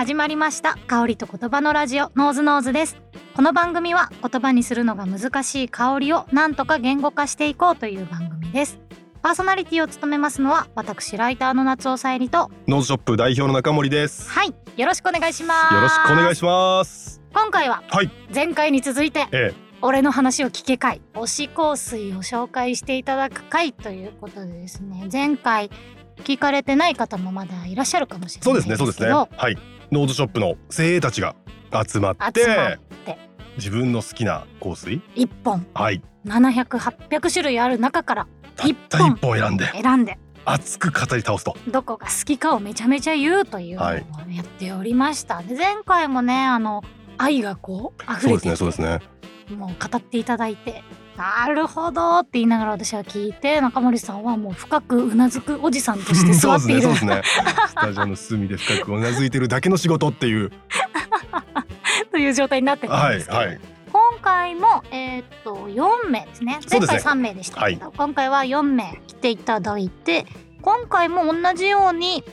始まりました香りと言葉のラジオノーズノーズですこの番組は言葉にするのが難しい香りをなんとか言語化していこうという番組ですパーソナリティを務めますのは私ライターの夏尾さえりとノーズショップ代表の中森です。はいよろしくお願いしますよろしくお願いします。今回ははい。前回に続いてえ俺の話を聞け会推し香水を紹介していただく会ということでですね前回聞かれてない方もまだいらっしゃるかもしれえ、そうないですね、そうですね。けどはい。ノーズショップの精鋭たちが集まって、集まって。自分の好きな香水、一本。はい、700800種類ある中から一たった本一本選んで選んで。熱く語り倒すと。どこが好きかをめちゃめちゃ言うというのをはい。やっておりました、で前回もねあの愛がこう溢そうですね、そうですね。もう語っていただいてなるほどって言いながら私は聞いて中森さんはもう深くうなずくおじさんとして座っているそうですね。スタジオの隅で深くうなずいてるだけの仕事っていう。という状態になってたんはい、ですけど、はい。今回もえーっと4名ですね前回そうですね3名でしたけど、今回は4名来ていただいて今回も同じように、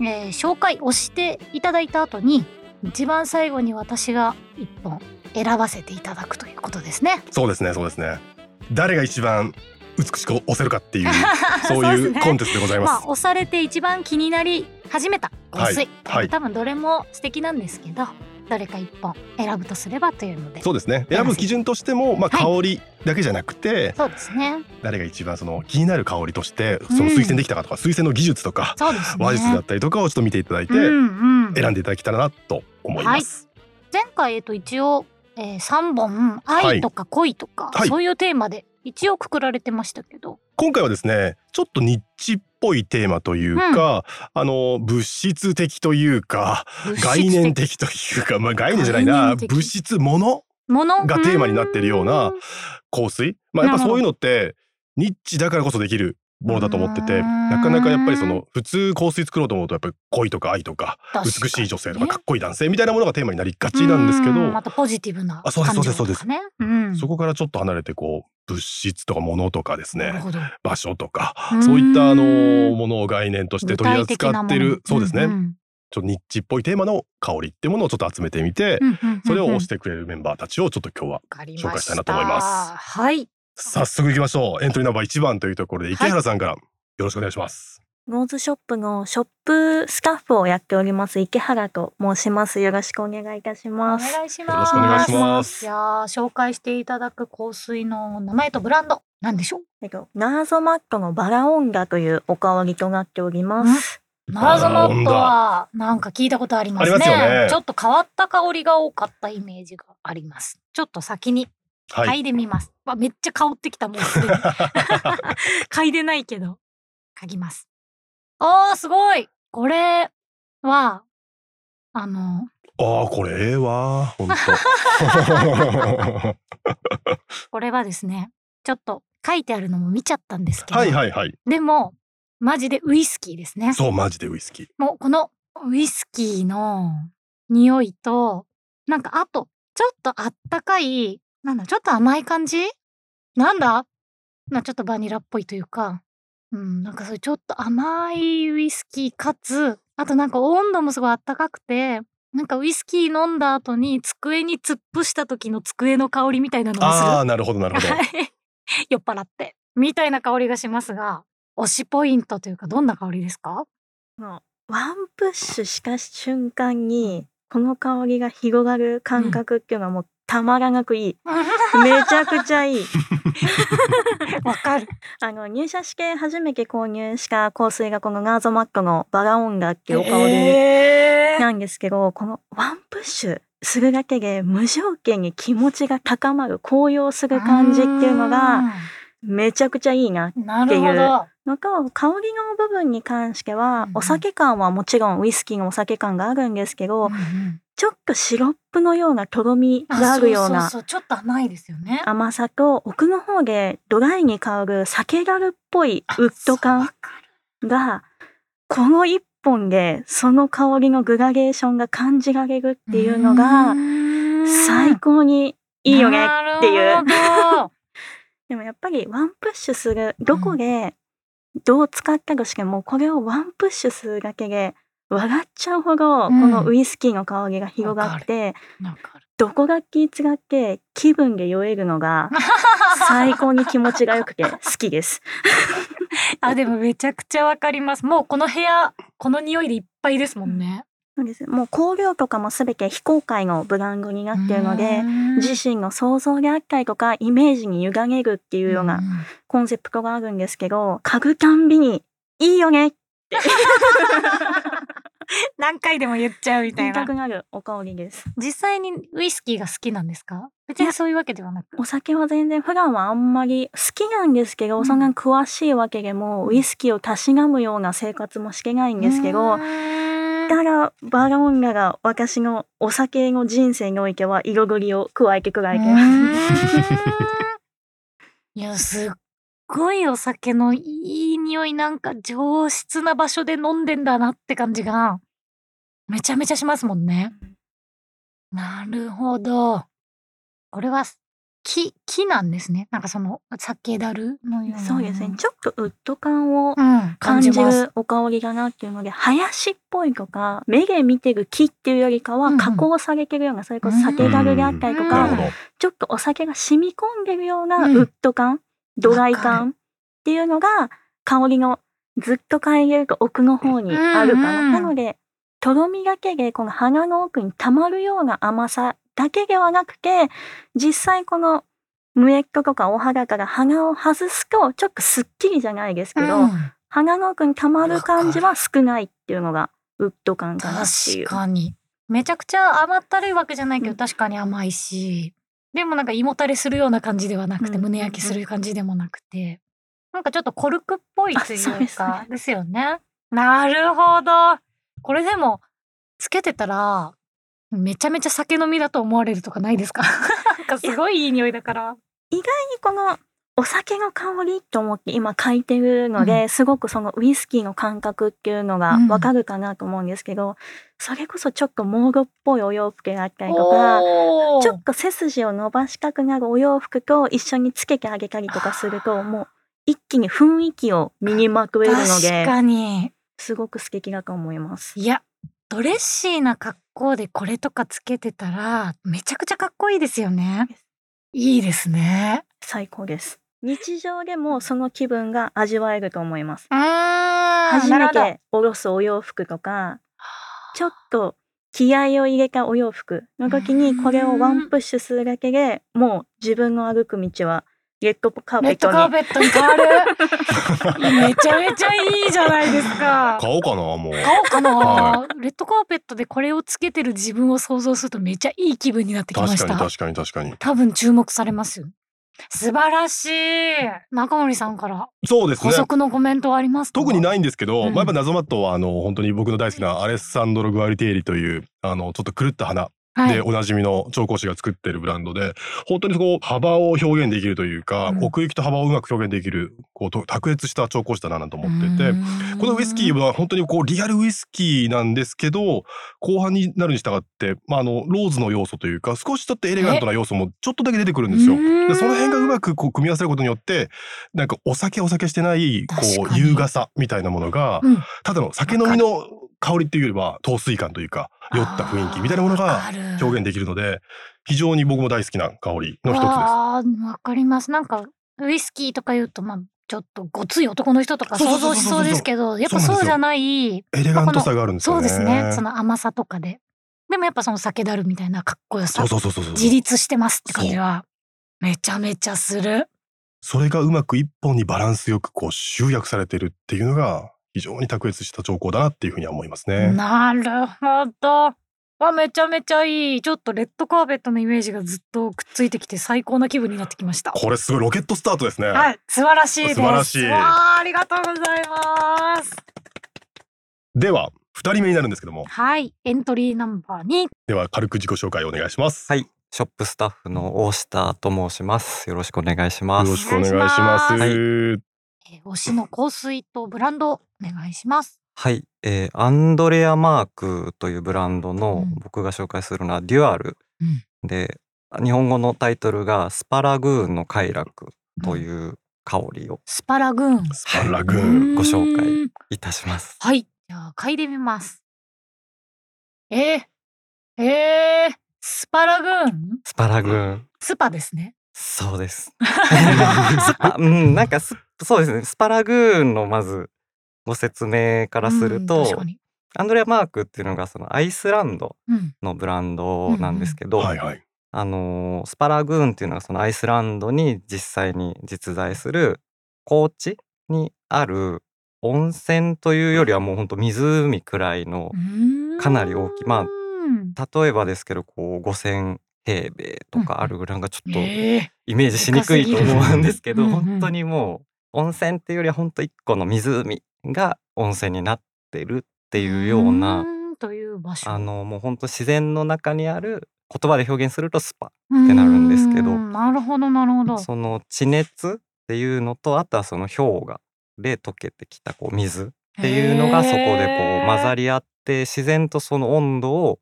えー紹介をしていただいた後に一番最後に私が1本選ばせていただくということですね。そうですね、そうですね。誰が一番美しく押せるかっていう、そういうコンテストでございまあます。押されて一番気になり始めた香水、はいはい。多分どれも素敵なんですけどどれか1本選ぶとすればというので。そうですね。選ぶ基準としても、まあ、はい。香りだけじゃなくて、そうですね。誰が一番その気になる香りとしてその推薦できたかとか、推薦の技術とかね。話術だったりとかをちょっと見ていただいて、うんうん。選んでいただけたらなと思います。前回えっと一応、えー、3本愛とか恋とか、はい。そういうテーマで一応くくられてましたけど。今回はですねちょっとニッチっぽいテーマというか、あの物質的というか概念的というか、まあ、概念じゃないな。物質ものがテーマになってるような香水？まあやっぱそういうのってニッチだからこそできるものだと思っててなかなかやっぱりその普通香水作ろうと思うとやっぱり恋とか愛とか美しい女性とかかっこいい男性みたいなものがテーマになりがちなんですけどまたポジティブなあそうです感情とかね。うん。そこからちょっと離れてこう物質とか物とかですね場所とかそういったあのものを概念として取り扱ってるそうですね、んん。ちょっとニッチっぽいテーマの香りってものをちょっと集めてみて、うんうんうん。うんそれを推してくれるメンバーたちをちょっと今日は紹介したいなと思います。はい早速いきましょう。エントリーナンバー1番というところで池原さんからよろしくお願いします、ノーズショップのショップスタッフをやっております池原と申します。よろしくお願いいたしおます。願いします。よろしくお願いします。いやー紹介していただく香水の名前とブランドなんでしょう？えっと、ナーゾマットのバラオンダというお香りとなっております。ナーゾマットはなんか聞いたことありますね。ね。ちょっと変わった香りが多かったイメージがあります。ちょっと先にはい、嗅いでみます、わめっちゃ香ってきたもう。すでに嗅いでないけど。嗅ぎます。あーすごい。これはあのああこれええわ本当これはですねちょっと書いてあるのも見ちゃったんですけど、はいはいはい。でもマジでウイスキーですね。そうマジでウイスキー。もうこのウイスキーの匂いとなんかあとちょっとあったかいなんだちょっと甘い感じ？なんだ？まあちょっとバニラっぽいというか。うんなんかそういうちょっと甘いウイスキーかつあとなんか温度もすごいあったかくてなんかウイスキー飲んだ後に机に突っ伏した時の机の香りみたいなのがする。ああなるほどなるほど。はい。酔っ払って。みたいな香りがしますが推しポイントというかどんな香りですか？もうワンプッシュした瞬間に、この香りが広がる感覚っていうのはもうたまらなくいい。めちゃくちゃいい。わかる。あの、入社試験初めて購入した香水がこのナーゾマットのバラオンダっていうお香りえーなんですけど、このワンプッシュするだけで無条件に気持ちが高まる、高揚する感じっていうのがめちゃくちゃいいなう。んなるほど。のと、香りの部分に関してはうん、お酒感はもちろんウイスキーのお酒感があるんですけど、うんうん。ちょっとシロップのようなとろみがあるようなそうそうそう。ちょっと甘いですよね。甘さと、奥の方でドライに香る酒樽っぽいウッド感が、この一本でその香りのグラデーションが感じられるっていうのが最高にいいよねっていう。でもやっぱりワンプッシュする、どこでどう使ったとしても、これをワンプッシュするだけで、笑っちゃうほどこうんのウイスキーの香りが広がって、なん。どこが気使って気分で酔えるのが 最高に気持ちが良くて好きです。あ、でもめちゃくちゃわかります。もうこの部屋、この匂いでいっぱいですもんね。そうです。もう香料とかもすべて非公開のブランドになっているので自身の想像であったりとかイメージに委ねるっていうようなコンセプトがあるんですけど嗅ぐたんびにいいよねって。何回でも言っちゃうみたいな。言いたく。なるお香りです。実際にウイスキーが好きなんですか？別にそういうわけではなく。お酒は全然普段はあんまり好きなんですけど、うん。そんなに詳しいわけでもウイスキーをたしなむような生活もしてないんですけど、からバロンガが私のお酒の人生においては彩りを加えてくれて いや、すっごいお酒のいい匂いなんか上質な場所で飲んでんだなって感じがめちゃめちゃしますもんね。なるほど。これは木、木なんですね。なんかその酒だるのような。そうですね。ちょっとウッド感をうん、感感じ。るお香りだなっていうので、林っぽいとか、目で見てる木っていうよりかはうんうん加工されてるような、それこそ酒だるであったりとうんかなるほ、ど。ちょっとお酒が染み込んでるようなうんウッド感、ドライ感っていうのが香りのずっと嗅いでると奥の方にあるかな。うんうんなので、とろみだけでこの鼻の奥に溜まるような甘さだけではなくて、実際このムエットとかお肌から鼻を外すとちょっとスッキリじゃないですけど、うん鼻の奥に溜まる感じは少ないっていうのがウッド感かなっていう確。かに。めちゃくちゃ甘ったるいわけじゃないけど、うん確かに甘いし、でもなんか胃もたれするような感じではなくて、うん胸焼けする感じでもなくて、なんかちょっとコルクっぽいというですうか、ねですよね。なるほど。これでも、つけてたら、めちゃめちゃ酒飲みだと思われるとかないですか？なんかすごいいい匂いだから。このお酒の香りと思って今書いてるので、すごくそのウイスキーの感覚っていうのがうんわかるかなと思うんですけど、それこそちょっとモードっぽいお洋服があったりとか、ちょっと背筋を伸ばしたくなるお洋服と一緒につけてあげたりとかすると、もう一気に雰囲気を身にまくれるの確で、かに。すごく素敵だと思います。いや、ドレッシーな格好でこれとかつけてたら、めちゃくちゃかっこいいですよね。いいですね。最高です。日常でもその気分が味わえると思います。初めておろすお洋服とか、ちょっと気合を入れたお洋服の時にこれをワンプッシュするだけでもう自分の歩く道はレッドカーペレットにカーペットに変わるめちゃめちゃいいじゃないですか。買おうかなもう。買おうかな、はレッドカーペットでこれをつけてる自分を想像するとめっちゃいい気分になってきました。確かに確かに確かに。多分注目されますよ。素晴らしい。中森さんからそうですね。補足のコメントはありますか？特にないんですけど、うんまあ、やっぱ謎マットはあの本当に僕の大好きなアレッサンドロ・グアリテーリというあのちょっと狂った花はいでおなじみの調香師が作ってるブランドで本当にこう幅を表現できるというか、うん。奥行きと幅をうまく表現できるこうと卓越した調香師だなと思ってて。このウイスキーは本当にこうリアルウイスキーなんですけど後半になるに従って、まあ、あのローズの要素というか少しちょっとエレガントな要素もちょっとだけ出てくるんですよ。でその辺がうまくこう組み合わせることによってなんかお酒お酒してないこう優雅さみたいなものが、うん。ただの酒飲みの香りっていうよりは陶酔感というか酔った雰囲気みたいなものが表現できるので非常に僕も大好きな香りの一つです。わかります。なんかウイスキーとか言うとまあちょっとごつい男の人とか想像しそうですけど、やっぱそうじゃない。エレガントさがあるんですよね。そうですね。その甘さとかで。でもやっぱその酒だるみたいなかっこよさそう、そうそうそうそう自立してますって感じはめちゃめちゃする。それがうまく一本にバランスよくこう集約されてるっていうのが非常に卓越した兆候だなっていうふうには思いますね。なるほど。わめちゃめちゃいい。ちょっとレッドカーペットのイメージがずっとくっついてきて最高な気分になってきました。これすごいロケットスタートですね。はい、素晴らしいです。素晴らしいわあ、ありがとうございます。では二人目になるんですけどもはい、エントリーナンバー2。では軽く自己紹介をお願いします。はい、ショップスタッフの大下と申します。よろしくお願いします。よろしくお願いします。お願いしえー推しの香水とブランドお願いします。はい、えーアンドレアマークというブランドのうん僕が紹介するのはデュアル、うんで日本語のタイトルがスパラグーンの快楽という香りをスパラグーン。スパラグーン。ご紹介いたします。はい、じゃあ嗅いでみます。えー、えー、スパラグーン？スパラグーンスパですね。そうです スパうんなんかスそうですねスパラグーンのまずご説明からするうんと、確かに。アンドレア・マークっていうのがそのアイスランドうん。のブランドなんですけど。あのースパラグーンっていうのがそのアイスランドに実際に実在する高地にある温泉というよりはもうほんと湖くらいのかなり大きいまあうん例えばですけどこう5,000平米とかあるぐらいがちょっとええイメージしにくいと思うんですけどでかすぎる本当にもう温泉っていうよりは本当一個の湖が温泉になってるっていうようなという場所。あのもう本当自然の中にある言葉で表現するとスパってなるんですけどなるほどなるほど。その地熱っていうのとあとはその氷河で溶けてきたこう水っていうのがそこでこう混ざりり合って自然とその温度を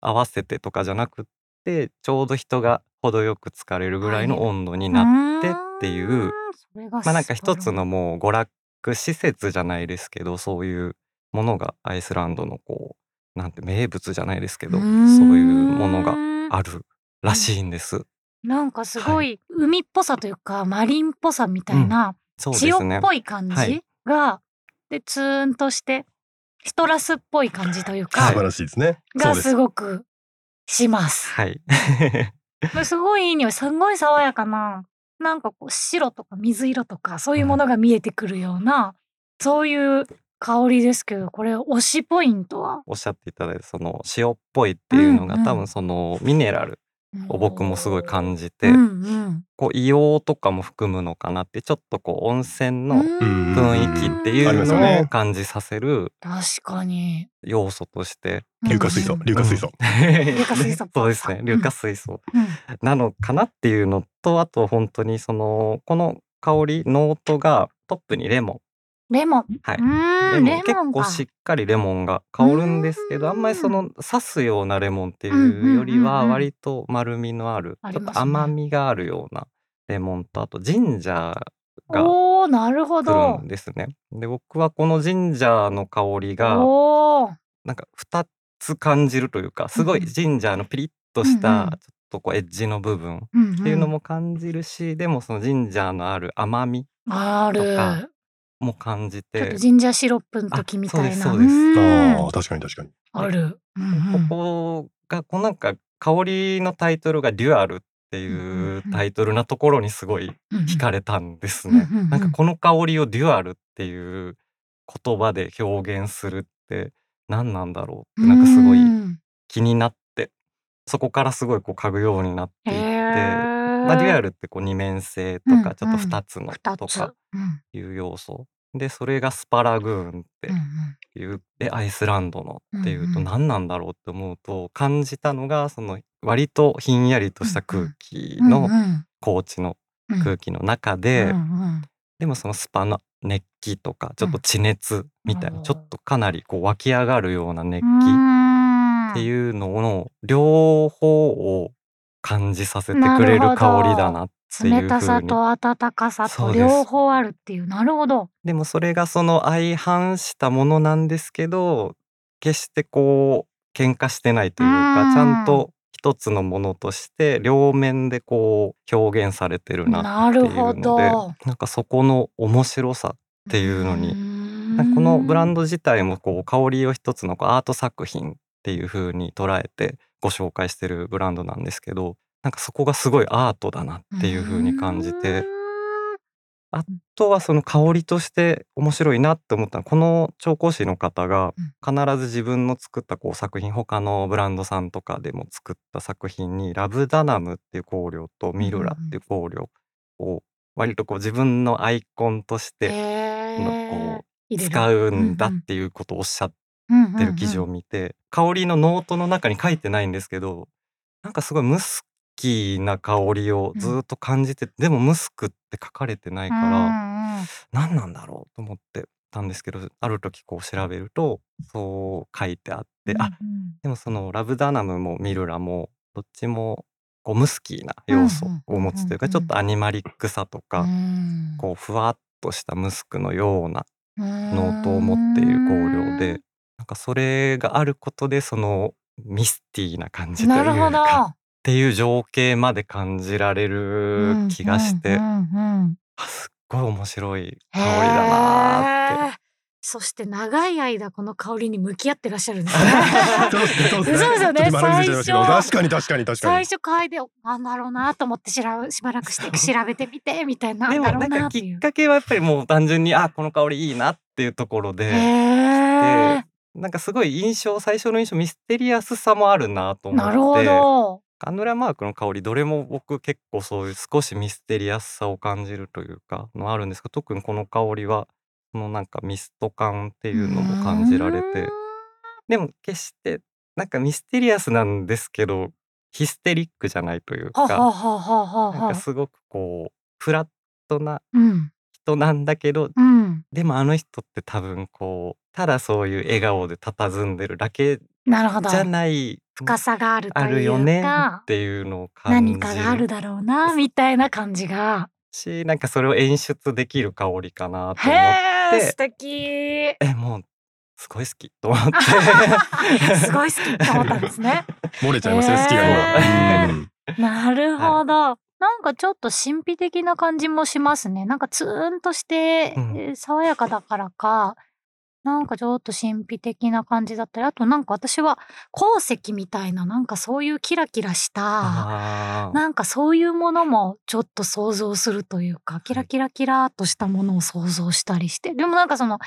合わせてとかじゃなくってちょうど人が程よく浸かれるぐらいの温度になってっていうまあなんか一つのもう娯楽施設じゃないですけどそういうものがアイスランドのこうなんて名物じゃないですけどそういうものがあるらしいんです。なんかすごい海っぽさというか、マリンっぽさみたいな、そうですね塩っ。ぽい感はいじが、でツーンとしてシトラスっぽい感じというか、はい素晴らしいですね。そがすごくします。はい。すごいいい匂いすごい爽やかななんかこう白とか水色とかそういうものが見えてくるような、そういう香りですけどこれ推しポイントは？おっしゃっていただいたその塩っぽいっていうのが、うんうん。多分そのミネラルを僕もすごい感じて、うんうん。こう硫黄とかも含むのかなってちょっとこう温泉のうん。雰囲気っていうのを感じさせる確かに。要素として。硫化水素。うん。硫化水素。硫化水素そうですね。硫化水素。うん。なのかなっていうのとあと本当にそのこの香りノートがトップにレモンレモン。はい。うーレモン。レモンか。構しっかりレモンが香るんですけどうん。あんまりその刺すようなレモンっていうよりはうんうんうんうん。割と丸みのあるちょっと甘みがあるようなレモンとあとジンジャーがおーなるほ来どるんですね。で僕はこのジンジャーの香りがおー。なんか2つ感じるというかすごいうん。うんジンジャーのピリッとしうんうん。たちょっとこうエッジの部分っていうのも感じるしでもそのジンジャーのある甘みある。とかも感じちょっとてジンジャーシロップの時みたいな。あそうですそうです。ん。ああ確かに確かに。ある。うんうん。ここがこうなんか香りのタイトルが「デュアル」っていうタイトルなところにすごい惹かれたんですね。うんうんうん。なんかこの香りを「デュアル」っていう言葉で表現するって何なんだろうってなんかすごいうん気になってそこからすごいこう嗅ぐようになっていって、へーまあ、デュアルってこう二面性とうんかちょっと2つのとかうん。いう要素。でそれがスパラグーンってうんうん。いうでアイスランドのっていうとうんうん。何なんだろうって思うと感じたのがその割とひんやりとした空気うんのうん。高地のうん。空気の中で、うんうん。でもそのスパの熱気とかちょっと地熱みたいな、うんちょっとかなりこう湧き上がるような熱気うん。っていうのの両方を感じさせてくれる香りだなっていう冷たさと温かさと両方あるっていう。なるほど。でもそれがその相反したものなんですけど決してこう喧嘩してないといううん。かちゃんと一つのものとして両面でこう表現されてるななっていうるほのでど。なんかそこの面白さっていうのにこのブランドド自体もこう香りを一つのこうアート作品っていう風に捉えてご紹介してるブランドなんですけどなんかそこがすごいアートだなっていう風に感じてあとはその香りとして面白いなって思ったのはこの調香師の方が必ず自分の作ったこう作品他のブランドさんとかでも作った作品にラブダナムっていう香料とミルラっていう香料を割とこう自分のアイコンとしてへこう使うんだっていうことをおっしゃってる記事を見て香りのノートの中に書いてないんですけどなんかすごいムスキーな香りをずっと感じて、でもムスクって書かれてないから、何なんだろうと思ってたんですけどある時こう調べるとそう書いてあって、あでもそのラブダナムもミルラもどっちもこうムスキーな要素を持つというか、うんうん。うんうんちょっとアニマリックさとか、こうふわっとしたムスクのようなノートを持っている香料でなんかそれがあることでそのミスティーな感じという。かっていう情景まで感じられる気がして、うんうん。うんあすっごい面白い香りだなーって。そして長い間この香りに向き合ってらっしゃるんですね。そうですよね。最初確かに確かに確か最に初嗅いでなんだろうなと思って調べしばらくして調べてみてみたいなでもなんかきなっかけはやっぱりもう単純にあこの香りいいなっていうところへでーなんかすごい印象最初の印象ミステリアスさもあるなと思ってなるほど。カンドラマークの香りどれも僕結構そういう少しミステリアスさを感じるというかのあるんですけど特にこの香りはこのなんかミスト感っていうのも感じられてでも決してなんかミステリアスなんですけどヒステリックじゃないというかなんかは。すごくこうフラットなうん人なんだけどうん。でもあの人って多分こうただそういう笑顔で佇んでるだけなるほど。じゃない深さがあるとあるよいうねかっ、ていうのを感じ何かがあるだろうなみたいな感じが。しなんかそれを演出できる香りかなとへ思っえ、て素敵。えもうすごい好きと思って すごい好きって思ったんですね。漏れちゃいますね好きがなるほど。なんかちょっと神秘的な感じもしますね。なんかツーンとして、爽やかだからか、なんかちょっと神秘的な感じだったり、あとなんか私は鉱石みたいな、なんかそういうキラキラした、なんかそういうものもちょっと想像するというか、キラキラキラーっとしたものを想像したりして、でもなんかその、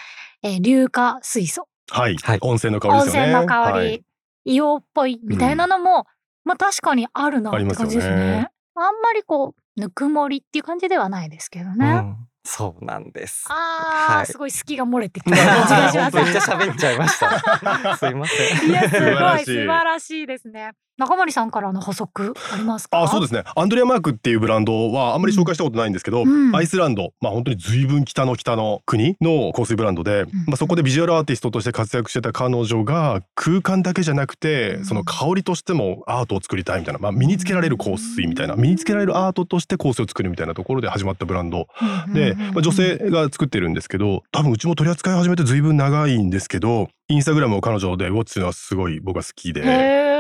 えー硫化水素、はい。はい。温泉の香り温ですよね。泉の香り、はい。硫黄っぽいみたいなのも、まあ確かにあるなって感じですね。ねあんまりこう、ぬくもりっていう感じではないですけどね。うん、そうなんですあー、はいすごい隙が漏れてきためっちゃ喋っちゃいましたすいませんいや、すごい素晴らしいですね。中森さんからの補足ありますか？あそうですね。アンドレアマークっていうブランドはあんまり紹介したことないんですけど、うん。アイスランド。まあ本当に随分北の北の国の香水ブランドで、まあ、そこでビジュアルアーティストとして活躍してた彼女が空間だけじゃなくて、うん。その香りとしてもアートを作りたいみたいな、まあ、身につけられる香水みたいな身につけられるアートとして香水を作るみたいなところで始まったブランドうんで、うんうんうん。まあ、女性が作ってるんですけど多分うちも取り扱い始めて随分長いんですけどインスタグラムを彼女でウォッチするのはすごい僕は好きで。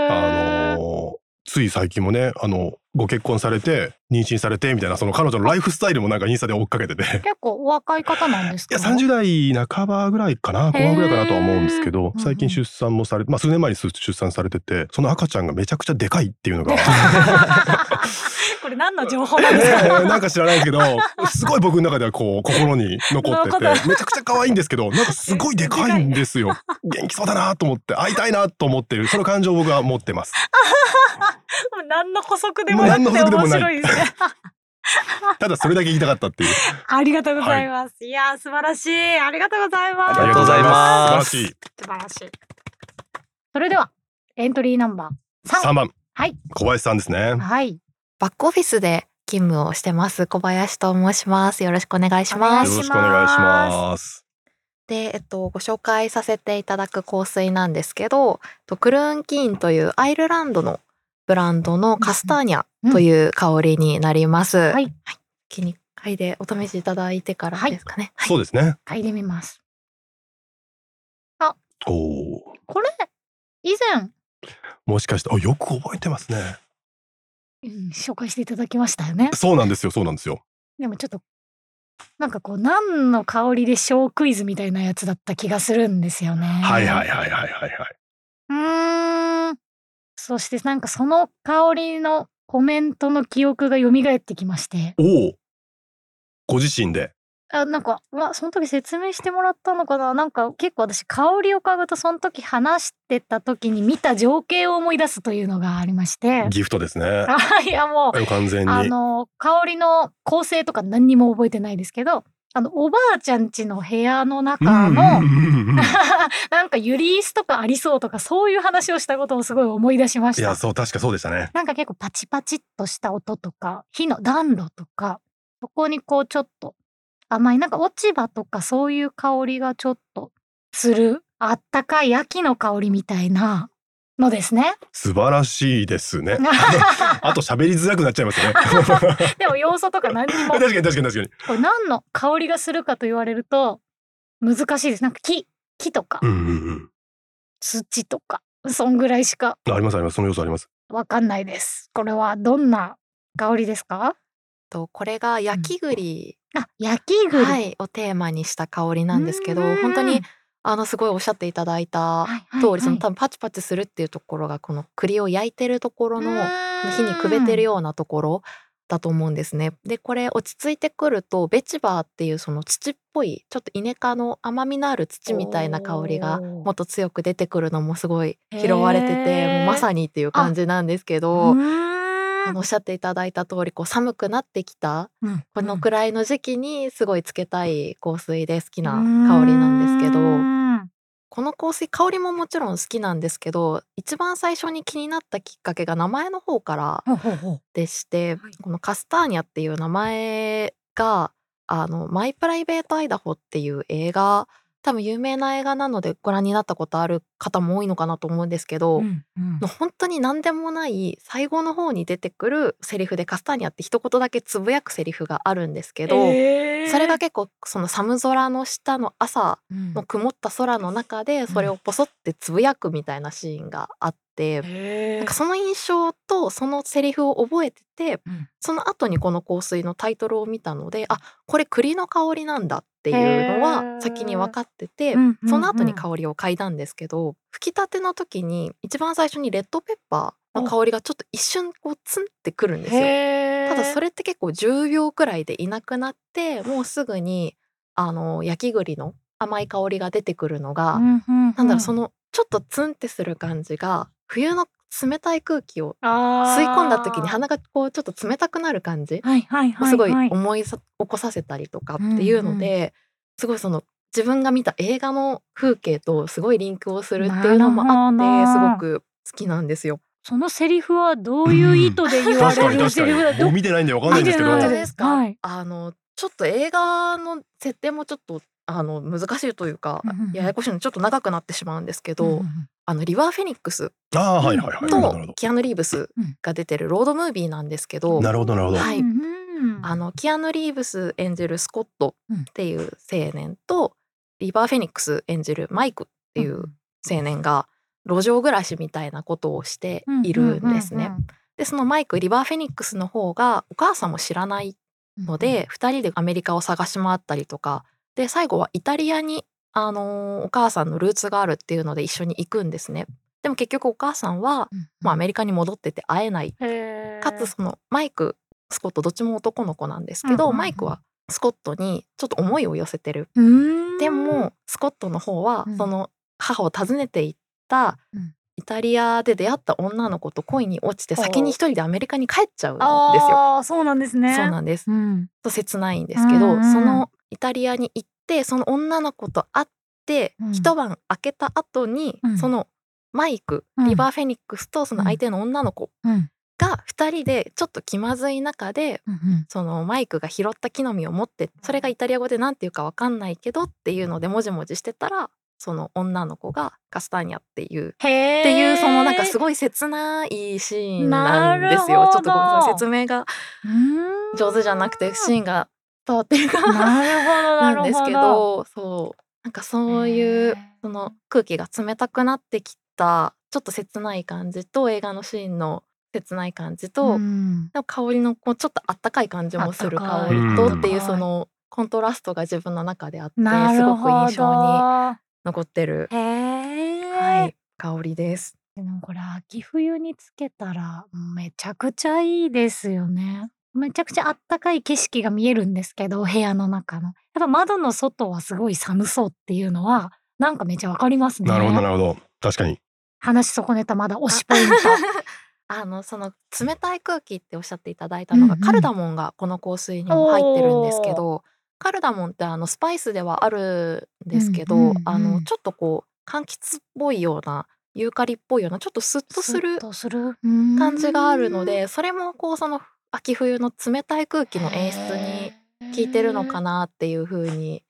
あのーつい最近もねあのご結婚されて妊娠されてみたいなその彼女のライフスタイルもなんかインスタで追っかけてて。結構お若い方なんですか？いや30代半ばぐらいかな後半ぐらいかなとは思うんですけどー最近出産もされて、まあ、数年前に出出産されててその赤ちゃんがめちゃくちゃでかいっていうのが。これ何の情報なんですか？え ーなんか知らないけどすごい僕の中ではこう心に残って残ってて めちゃくちゃ可愛いんですけどなんかすごいでかいんですよ。元気そうだなと思って会いたいなと思ってる。その感情を僕は持ってます何の補足でもなくて面面白白いですね。ただそれだけ言いたかったっていうありがとうございます。い、やー素晴らしい。ありがとうございます。ありがとうございます素晴らしい素晴らしい。それではエントリーナンバー三。3番はい小林さんですねはい。バックオフィスで勤務をしてます小林と申します。よろしくお願いしお願いします。よろしくお願いしますで、えっとご紹介させていただく香水なんですけど、とクルーンキーンというアイルランドのブランドのカスターニャという香りになります。はい。気に嗅いでお試しいただいてからですかね。はい。そうですね嗅いでみます。おおこれ以前、もしかしてあよく覚えてますねうん、紹介していただきましたよね。そうなんですよそうなんですよでもちょっとなんかこう何の香りで小クイズみたいなやつだった気がするんですよね。はいはいはいはいはいはいうーん。そしてなんかその香りのコメントの記憶が蘇ってきまして、おお。ご自身で。あなんかうわその時説明してもらったのかな。なんか結構私香りを嗅ぐとその時話してた時に見た情景を思い出すというのがありまして。ギフトですね。あいやもう完全に。あの香りの構成とか何にも覚えてないですけどあのおばあちゃん家の部屋の中の、なんかユリースとかありそうとかそういう話をしたことをすごい思い出しましいやた。そう確かそうでしたねなんか結構パチパチっとした音とか火の暖炉とかそこにこうちょっと甘いなんか落ち葉とかそういう香りがちょっとするあったかい秋の香りみたいなのですね。素晴らしいですねあと喋りづらくなっちゃいますよね でも要素とか何にも 確かに確かに確かにこれ何の香りがするかと言われると難しいです。なんか木木とかうんうんうん土とかそんぐらいしかありますあります。その要素あります。わかんないです。これはどんな香りですか？とこれが焼き栗、あ、焼き栗。はい、をテーマにした香りなんですけどうんうん本当にあのすごいおっしゃっていただいた通り、そはい。の多分パチパチするっていうところがこの栗を焼いてるところのうん。火にくべてるようなところだと思うんですね。でこれ落ち着いてくるとベチバーっていうその土っぽいちょっとイネ科の甘みのある土みたいな香りがもっと強く出てくるのもすごい拾われてへてーもうまさにっていう感じなんですけど。おっしゃっていただいた通りこう寒くなってきたうんこのくらいの時期にすごいつけたい香水で好きな香りなんですけどうんこの香水香りももちろん好きなんですけど一番最初に気になったきっかけが名前の方からほうほうほう。でして、はい。このカスターニャっていう名前があのマイプライベートアイダホっていう映画多分有名な映画なのでご覧になったことある方も多いのかなと思うんですけど、うんうん。の本当に何でもない最後の方に出てくるセリフでカスターニャって一言だけつぶやくセリフがあるんですけど、えー。それが結構その寒空の下の朝うん。の曇った空の中でそれをポソってつぶやくみたいなシーンがあって、へーなんかその印象とそのセリフを覚えててうん。その後にこの香水のタイトルを見たのであこれ栗の香りなんだっていうのへはー先に分かってて、その後に香りを嗅いだんですけど吹きたての時に一番最初にレッドペッパーの香りがちょっと一瞬こうツンってくるんですよ。ただそれって結構10秒くらいでいなくなってもうすぐにあの焼き栗の甘い香りが出てくるのが、うんうんうんなんだろうそのちょっとツンってする感じが冬の冷たい空気を吸い込んだ時に鼻がこうちょっと冷たくなる感じはいはいはいをすごいはい思いさ起こさせたりとかっていうので、すごいその自分が見た映画の風景とすごいリンクをするっていうのもあってすごく好きなんですよ。そのセリフはどういう意図で言われる？セリフだ。僕見てないんでわかんないんですけど。あのちょっと映画の設定もちょっとあの難しいというか、ややこしいのでちょっと長くなってしまうんですけど、あのリバー・フェニックスとキアヌ・リーブスが出てるロードムービーなんですけど、ど。なるほどなるほど。はい。あのキアヌ・リーブス演じるスコットっていう青年と、リバー・フェニックス演じるマイクっていう青年が路上暮らしみたいなことをしているんですね。でそのマイクリバー・フェニックスの方がお母さんも知らないので、2人でアメリカを探し回ったりとかで最後はイタリアに、あのーお母さんのルーツがあるっていうので一緒に行くんですね。でも結局お母さんは、もうアメリカに戻ってて会えないかつそのマイクスコットどっちも男の子なんですけど、うんマイクはスコットにちょっと思いを寄せてる。でもスコットの方はうんその母を訪ねていったうんイタリアで出会った女の子と恋に落ちて先に一人でアメリカに帰っちゃうんですよ。ああそうなんですね。そうなんです。うんと切ないんですけど、うんうんそのイタリアに行ってその女の子と会って、うん。一晩明けた後に、うん。そのマイク、うん。リバー・フェニックスとその相手の女の子うん。が2人でちょっと気まずい中でうんうん。そのマイクが拾った木の実を持ってそれがイタリア語で何て言うか分かんないけどっていうのでもじもじしてたらその女の子がカスターニャっていうっていうそのなんかすごい切ないシーンなんですよ。ちょっとごめんなさい。説明が上手じゃなくてシーンが伝わってるかなるほどなるほど。なんですけどそう。なんかそういうその空気が冷たくなってきたちょっと切ない感じと映画のシーンの切ない感じと、うん。でも香りのこうちょっとあったかい感じもする香い。りとっていううん。そのコントラストが自分の中であってすごくほ印象にど残ってる、はい、香りです。でもこれ秋冬につけたらめちゃくちゃいいですよね。めちゃくちゃあったかい景色が見えるんですけど部屋の中のやっぱ窓の外はすごい寒そうっていうのはなんかめちゃわかりますね。なるほどなるほど。確かに。話し損ねたまだ推しポイント。あのその冷たい空気っておっしゃっていただいたのが、うんうんカルダモンがこの香水にも入ってるんですけどカルダモンってあのスパイスではあるんですけど、うんうんうんあのちょっとこう柑橘っぽいようなユーカリっぽいようなちょっとスッとするスッとする？感じがあるのでそれもこうその秋冬の冷たい空気の演出に効いてるのかな。なっていう風に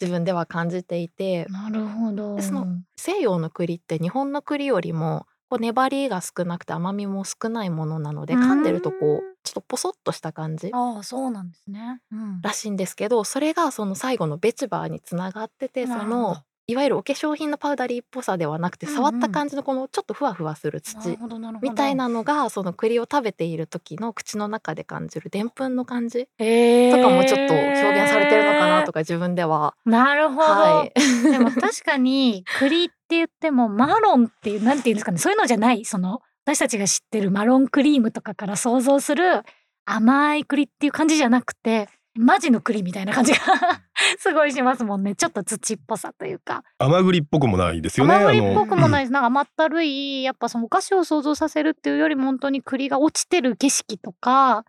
自分では感じていてなるほど。でその西洋の栗って日本の栗よりもこう粘りが少なくて甘みも少ないものなのでうん噛んでるとこうちょっとポソッとした感じああそうなんですね。うんらしいんですけどそれがその最後のベチバーにつながっててそのいわゆるお化粧品のパウダリーっぽさではなくて、うんうん。触った感じのこのちょっとふわふわする土。みたいなのがその栗を食べている時の口の中で感じるでんぷんの感じえとかもちょっと表現されてるのかなとか自分では。なるほど、はい、でも確かに栗って言ってもマロンっていうなんていうんですかね。そういうのじゃない。その私たちが知ってるマロンクリームとかから想像する甘い栗っていう感じじゃなくてマジの栗みたいな感じが すごいしますもんねちょっと土っぽさというか甘栗っぽくもないですよね。甘栗っぽあくもないですなんか甘ったるいやっぱそのお菓子を想像させるっていうよりも本当に栗が落ちてる景色とか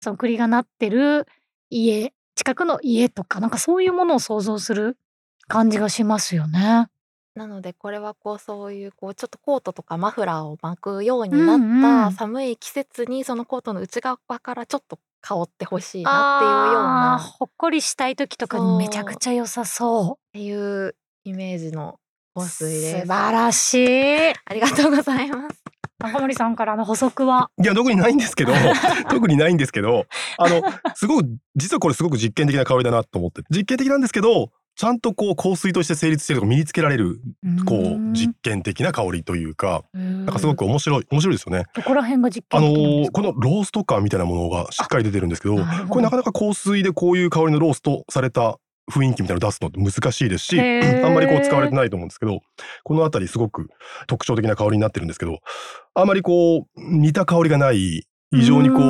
その栗がなってる家近くの家とかなんかそういうものを想像する感じがしますよね。なのでこれはこうそういうこうちょっとコートとかマフラーを巻くようになっうんうんた寒い季節にそのコートの内側からちょっと香ってほしいなっていうようなっほっこりしたい時とかにめちゃくちゃ良さそていうイメージのう。香水です。素晴らしい。ありがとうございます。中森さんからの補足は？いや特にないんですけど 特にないんですけどあのすごく実はこれすごく実験的な香りだなと思って実験的なんですけどちゃんとこう香水として成立してるとか身につけられるこう実験的な香りというかななんかすごく面白い面白いですよね。どこら辺が実あの験的なんですか？ーこのロースト感みたいなものがしっかり出てるんですけどこれなかなか香水でこういう香りのローストされた雰囲気みたいなの出すのって難しいですしあんまりこう使われてないと思うんですけどこの辺りすごく特徴的な香りになってるんですけどあんまりこう似た香りがない非常にこう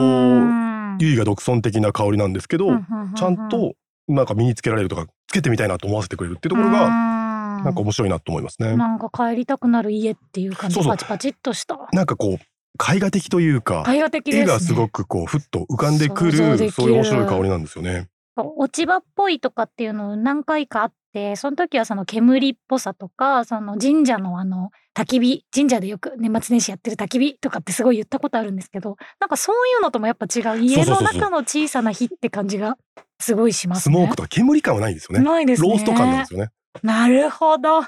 優位が独尊的な香りなんですけどちゃんとなんか身につけられるとかつけてみたいなと思わせてくれるっていうところがななんか面白いなと思いますね。なんか帰りたくなる家っていう感じ。パチパチっとした。なんかこう絵画的というか絵画的ですね。絵がすごくこうふっと浮かんでくるそういう面白い香りなんですよね。落ち葉っぽいとかっていうの何回かあってその時はその煙っぽさとかその神社のあの焚き火神社でよく年末年始やってる焚き火とかってすごい言ったことあるんですけどなんかそういうのともやっぱ違う家の中の小さな火って感じがすごいしますね。スモークとか煙感はないんですよね。ないですね。ロースト感なんですよね。なるほど。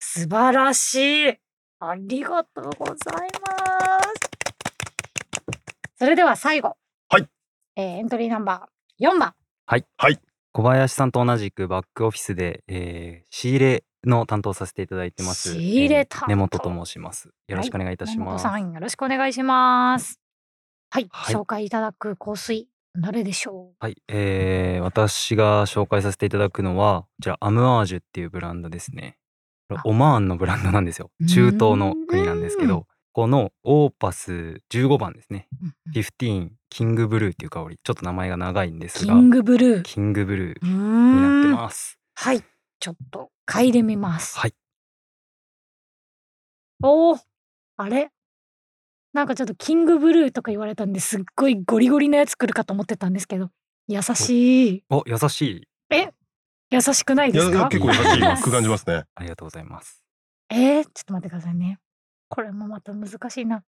素晴らしい。ありがとうございます。それでは最後。はい。えーエントリーナンバー4番。小林さんと同じくバックオフィスで、えー仕入れの担当させていただいてます仕入れ担当。えー根本と申します。よろしくお願いいたし根本ます、さんよろしくお願いします。はい。はい。紹介いただく香水、誰でしょはい、えー私が紹介させていただくのはこちらアムアージュっていうブランドですね。オマーンのブランドなんですよ。中東の国なんですけどこのオーパス15番ですね。う、うん。うん15キングブルーっていう香り。ちょっと名前が長いんですが。キングブルー。キングブルーうーになってん。ます。はい。ちょっと嗅いでみます。はい。おお、あれ？なんかちょっとキングブルーとか言われたんですっごいゴリゴリなやつ来るかと思ってたんですけど、優しい。お優しい。え？優しくないいやいやですか結構優しい。く感じますね。ありがとうございます。え？ー、ちょっと待ってくださいね。これもまた難しいな。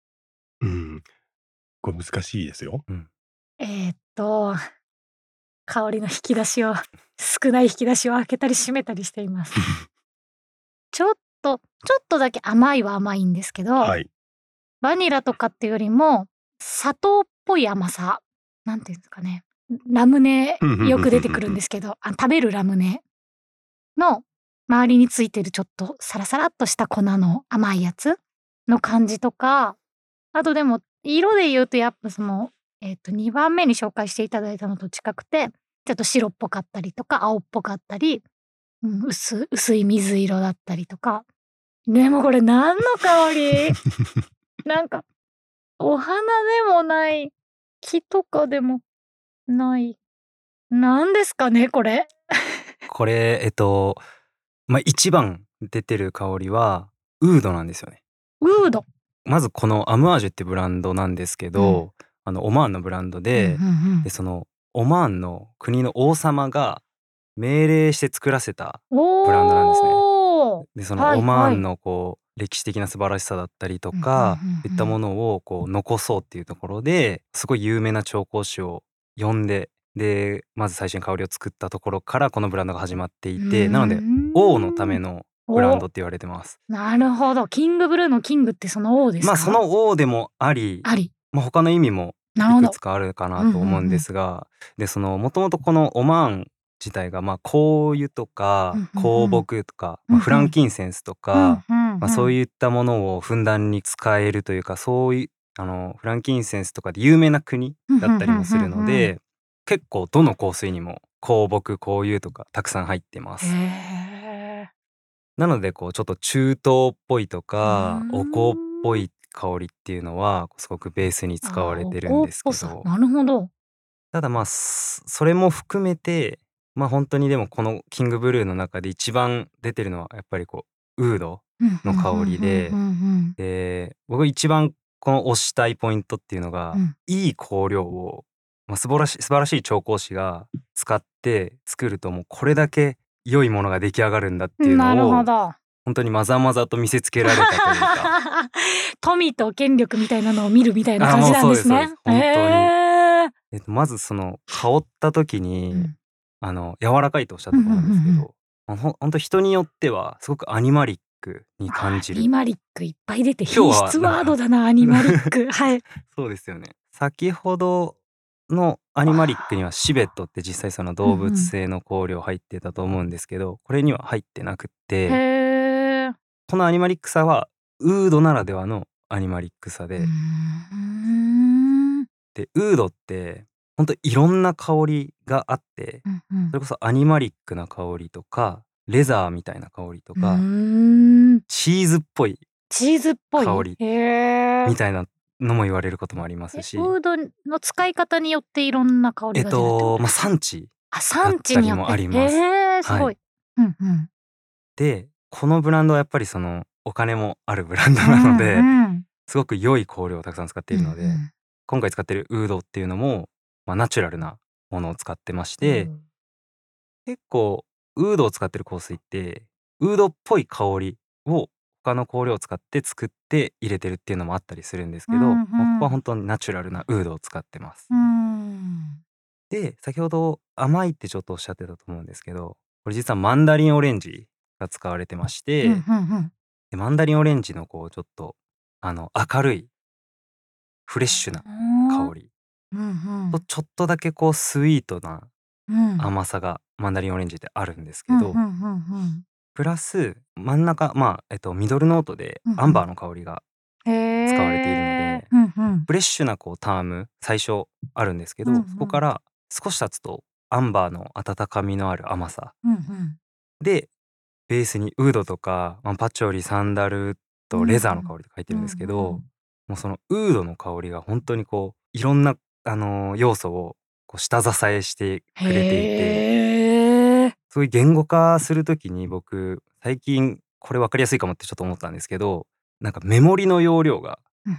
うん。これ難しいですよ。えー、っと、香りの引き出しを、少ない引き出しを開けたり閉めたりしています。ちょっと、ちょっとだけ甘いは甘いんですけど、はい。バニラとかっていうよりも砂糖っぽい甘さなんていうんですかねラムネうんうんうんうんよく出てくるんですけどあ食べるラムネの周りについてるちょっとサラサラっとした粉の甘いやつの感じとかあとでも色で言うとやっぱその、えっと2番目に紹介していただいたのと近くてちょっと白っぽかったりとか青っぽかったり、うん、薄薄い水色だったりとかでもこれ何の香り？なんか、お花でもない、木とかでもない。何ですかね、これ？これえっとまあ一番出てる香りはウードなんですよねウード。まずこのアムアージュってブランドなんですけど、あのオマーンのブランドで,、うんうんうんでそのオマーンの国の王様が命令して作らせたブランドなんですね。でそのはいオマーンのこう歴史的な素晴らしさだったりとか、うんうんうんうん。いったものをこう残そうっていうところですごい有名な調香師を呼んででまず最初に香りを作ったところからこのブランドが始まっていてなので王のための。のブランドって言われてます。なるほど。キングブルーのキングってその王ですか？まあその王でもあり、あり。まあ、他の意味もいくつ。かあるかなと思うんですが、でそのもともとこのオマーン自体が、まあ、香油とかうんうんうん香木とか、うんうんまあ、フランキンセンスとか、まあ、そういいったものをふんだんに使えるというかそういうあのフランキンセンスとかで有名な国だったりもするのうんうんうんで結構どの香水にも香木香油とかたくさん入ってます。へなのでこうちょっと中東っぽいとかうーん。お香っぽい香りっていうのはすごくベースにー使われてるんですけど。なるほど。ただまあそそれも含めてまあ本当にでもこのキングブルーの中で一番出てるのはやっぱりこうウードの香りで。で僕一番この推したいポイントっていうのが、うん。いい香料を、まあ、素晴らしい素晴らしい調香師が使って作るともうこれだけ良いものが出来上がるんだっていうなるのをほど。本当にまざまざと見せつけられたというか。富と権力みたいなのを見るみたいな感じなんですね。あもうそうです本当にへー。えっとまずその香った時に、うん。あの柔らかいとおっしゃったと思うんですけうんうんうんど、まあほんほんと人によってはすごくアニマリックに感じる。アニマリックいっぱい出て品質ワードだなアニマリック。はい。そうですよね。先ほどのアニマリックにはシベットって実際その動物性の香料入ってたと思うんですけど、これには入ってなくってこのアニマリックさはウードならではのアニマリックさで、でウードってほんといろんな香りがあってうんうん。それこそアニマリックな香りとかレザーみたいな香りとうか、チーズっぽいチーズっぽい香りみたいなのも言われることもありますし、ウードの使い方によっていろんな香りえっが出るってこととまあ産地あ産地によってだったりもあります。へえすごい、うんうん。でこのブランドはやっぱりそのお金もあるブランドなので、うん。うんすごく良い香料をたくさん使っているので、うんうん。今回使ってるウードっていうのも、まあ、ナチュラルなものを使ってまして、結構ウードを使ってる香水ってウードっぽい香りを他の香料を使って作って入れてるっていうのもあったりするんですけど、うんうん。ここは本当にナチュラルなウードを使ってます。うん。で先ほど甘いってちょっとおっしゃってたと思うんですけどこれ実はマンダリンオレンジが使われてまして、うんうんうん。でマンダリンオレンジのこうちょっとあの明るいフレッシュな香り。うんうん。とちょっとだけこうスイートなうん。甘さがマンダリンオレンジってあるんですけど、うんうんうんプラス真ん中まあ、えっと、ミドルノートでアンバーの香りが使われているのでうんうん。フレッシュなこうターム最初あるんですけど、うんうん。そこから少し経つとアンバーの温かみのある甘さ。うんうん。でベースにウードとか、まあ、パチョリサンダルとレザーの香りとか入ってるんですけど、うんうん。もうそのウードの香りが本当にこういろんな、あのー要素をこう下支えしてくれていて。へーすごい言語化する時に僕最近これ分かりやすいかもってちょっと思ったんですけどなんかメモリの容量がうん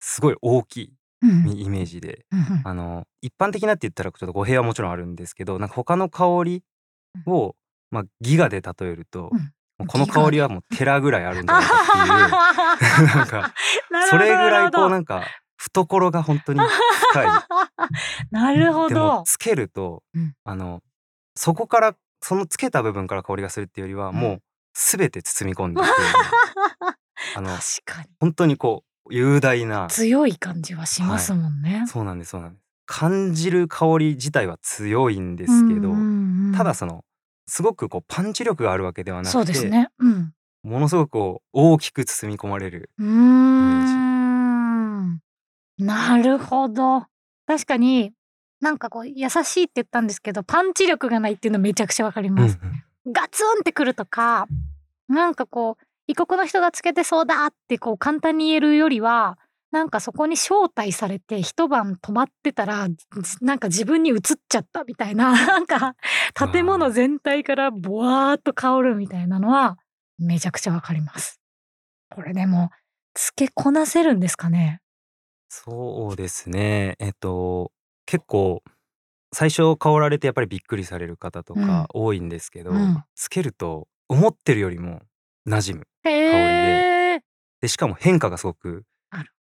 すごい大きいイメージで、うんあの一般的なって言ったらちょっと語弊はもちろんあるんですけどなんか他の香りを、まあ、ギガで例えると、この香りはもうテラぐらいあるんじゃないかっていう。なんか それぐらいこうなんか懐が本当に深い。なるほでもど。つけると、うん。あのそこからそのつけた部分から香りがするっていうよりは、うんもう全て包み込んでいて あの確かに本当にこう雄大な強い感じはしますもんね。そうなんですそうなんです感じる香り自体は強いんですけど、ただそのすごくこうパンチ力があるわけではなくてそうですね。うん。ものすごくこう大きく包み込まれるうーん。なるほど。確かになんかこう優しいって言ったんですけどパンチ力がないっていうのめちゃくちゃわかります。ガツンってくるとかなんかこう異国の人がつけてそうだってこう簡単に言えるよりはなんかそこに招待されて一晩泊まってたらずなんか自分に移っちゃったみたいな なんか建物全体からボワーっと香るみたいなのはめちゃくちゃわかります。これでもつけこなせるんですかね？そうですねえっと結構最初香られてやっぱりびっくりされる方とか多いんですけど、うん。つけると思ってるよりも馴染むへえで。しかも変化がすごく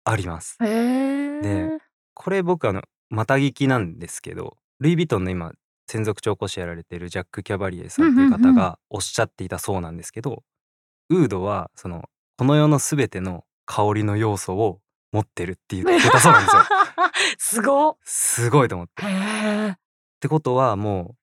あります。でこれ僕あのまた聞きなんですけどルイ・ヴィトンの今専属調香師やられているジャック・キャバリエさんという方がおっしゃっていたそうなんですけど、ウードはそのこの世のすべての香りの要素を持ってるって言ってたそうなんですよ。すごっ。すごいと思って。ってことはも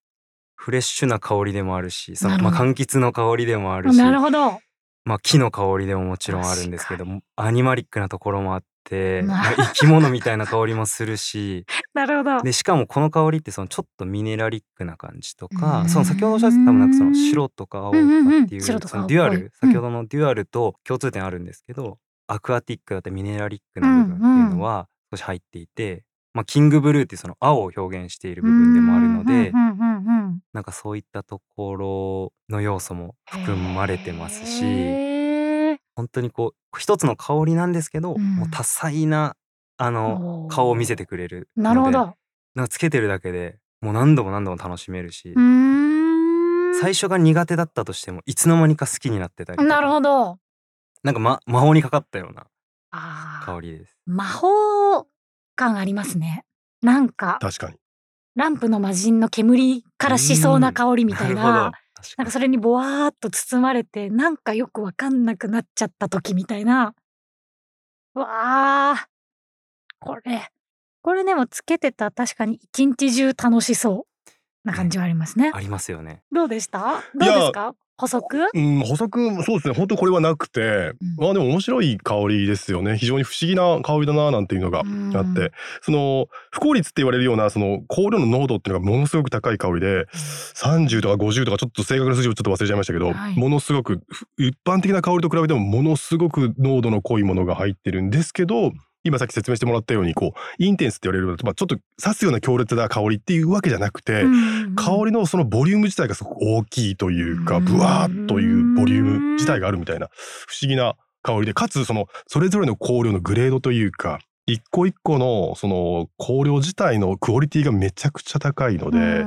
フレッシュな香りでもあるしそのまあ柑橘の香りでもあるしなるほど。まあ木の香りでももちろんあるんですけどアニマリックなところもあって、なまあ生き物みたいな香りもするしなるほど。でしかもこの香りってそのちょっとミネラリックな感じとかん。その先ほどおっしゃってたんかその白とか青とかっていうそのデュアル先ほどのデュアルと共通点あるんですけどアクアティックだったりミネラリックな部分っていうのは少し入っていて、まあ、キングブルーってその青を表現している部分でもあるのでなんかそういったところの要素も含まれてますし本当にこう一つの香りなんですけど、うんもう多彩なあの顔を見せてくれるのでなるほど。なんかつけてるだけでもう何度も何度も楽しめるし。最初が苦手だったとしてもいつの間にか好きになってたりなるほど。なんか、ま、魔法にかかったようなああ。香りです。魔法感ありますね。なんか確かに。ランプの魔人の煙からしそうな 香りみたいなるほどな。んかそれにボワーっと包まれてなんかよくわかんなくなっちゃった時みたいな。うわあ。これ。これでもつけてたら確かに一日中楽しそうな感じはありますね。ありますよね。どうでした？どうですか？補足？うん、補足そうですね。本当これはなくて、うん。まあでも面白い香りですよね。非常に不思議な香りだななんていうのがあって、その不効率って言われるようなその香料の濃度っていうのがものすごく高い香りで30とか50とかちょっと正確な数字をちょっと忘れちゃいましたけど、はい。ものすごくふ一般的な香りと比べてもものすごく濃度の濃いものが入ってるんですけど今さっき説明してもらったようにこうインテンスって言われるような、まあ、ちょっと刺すような強烈な香りっていうわけじゃなくて、香りのそのボリューム自体がすごく大きいというかうんブワーッというボリューム自体があるみたいな不思議な香りでかつそのそれぞれの香料のグレードというか一個一個のその香料自体のクオリティがめちゃくちゃ高いので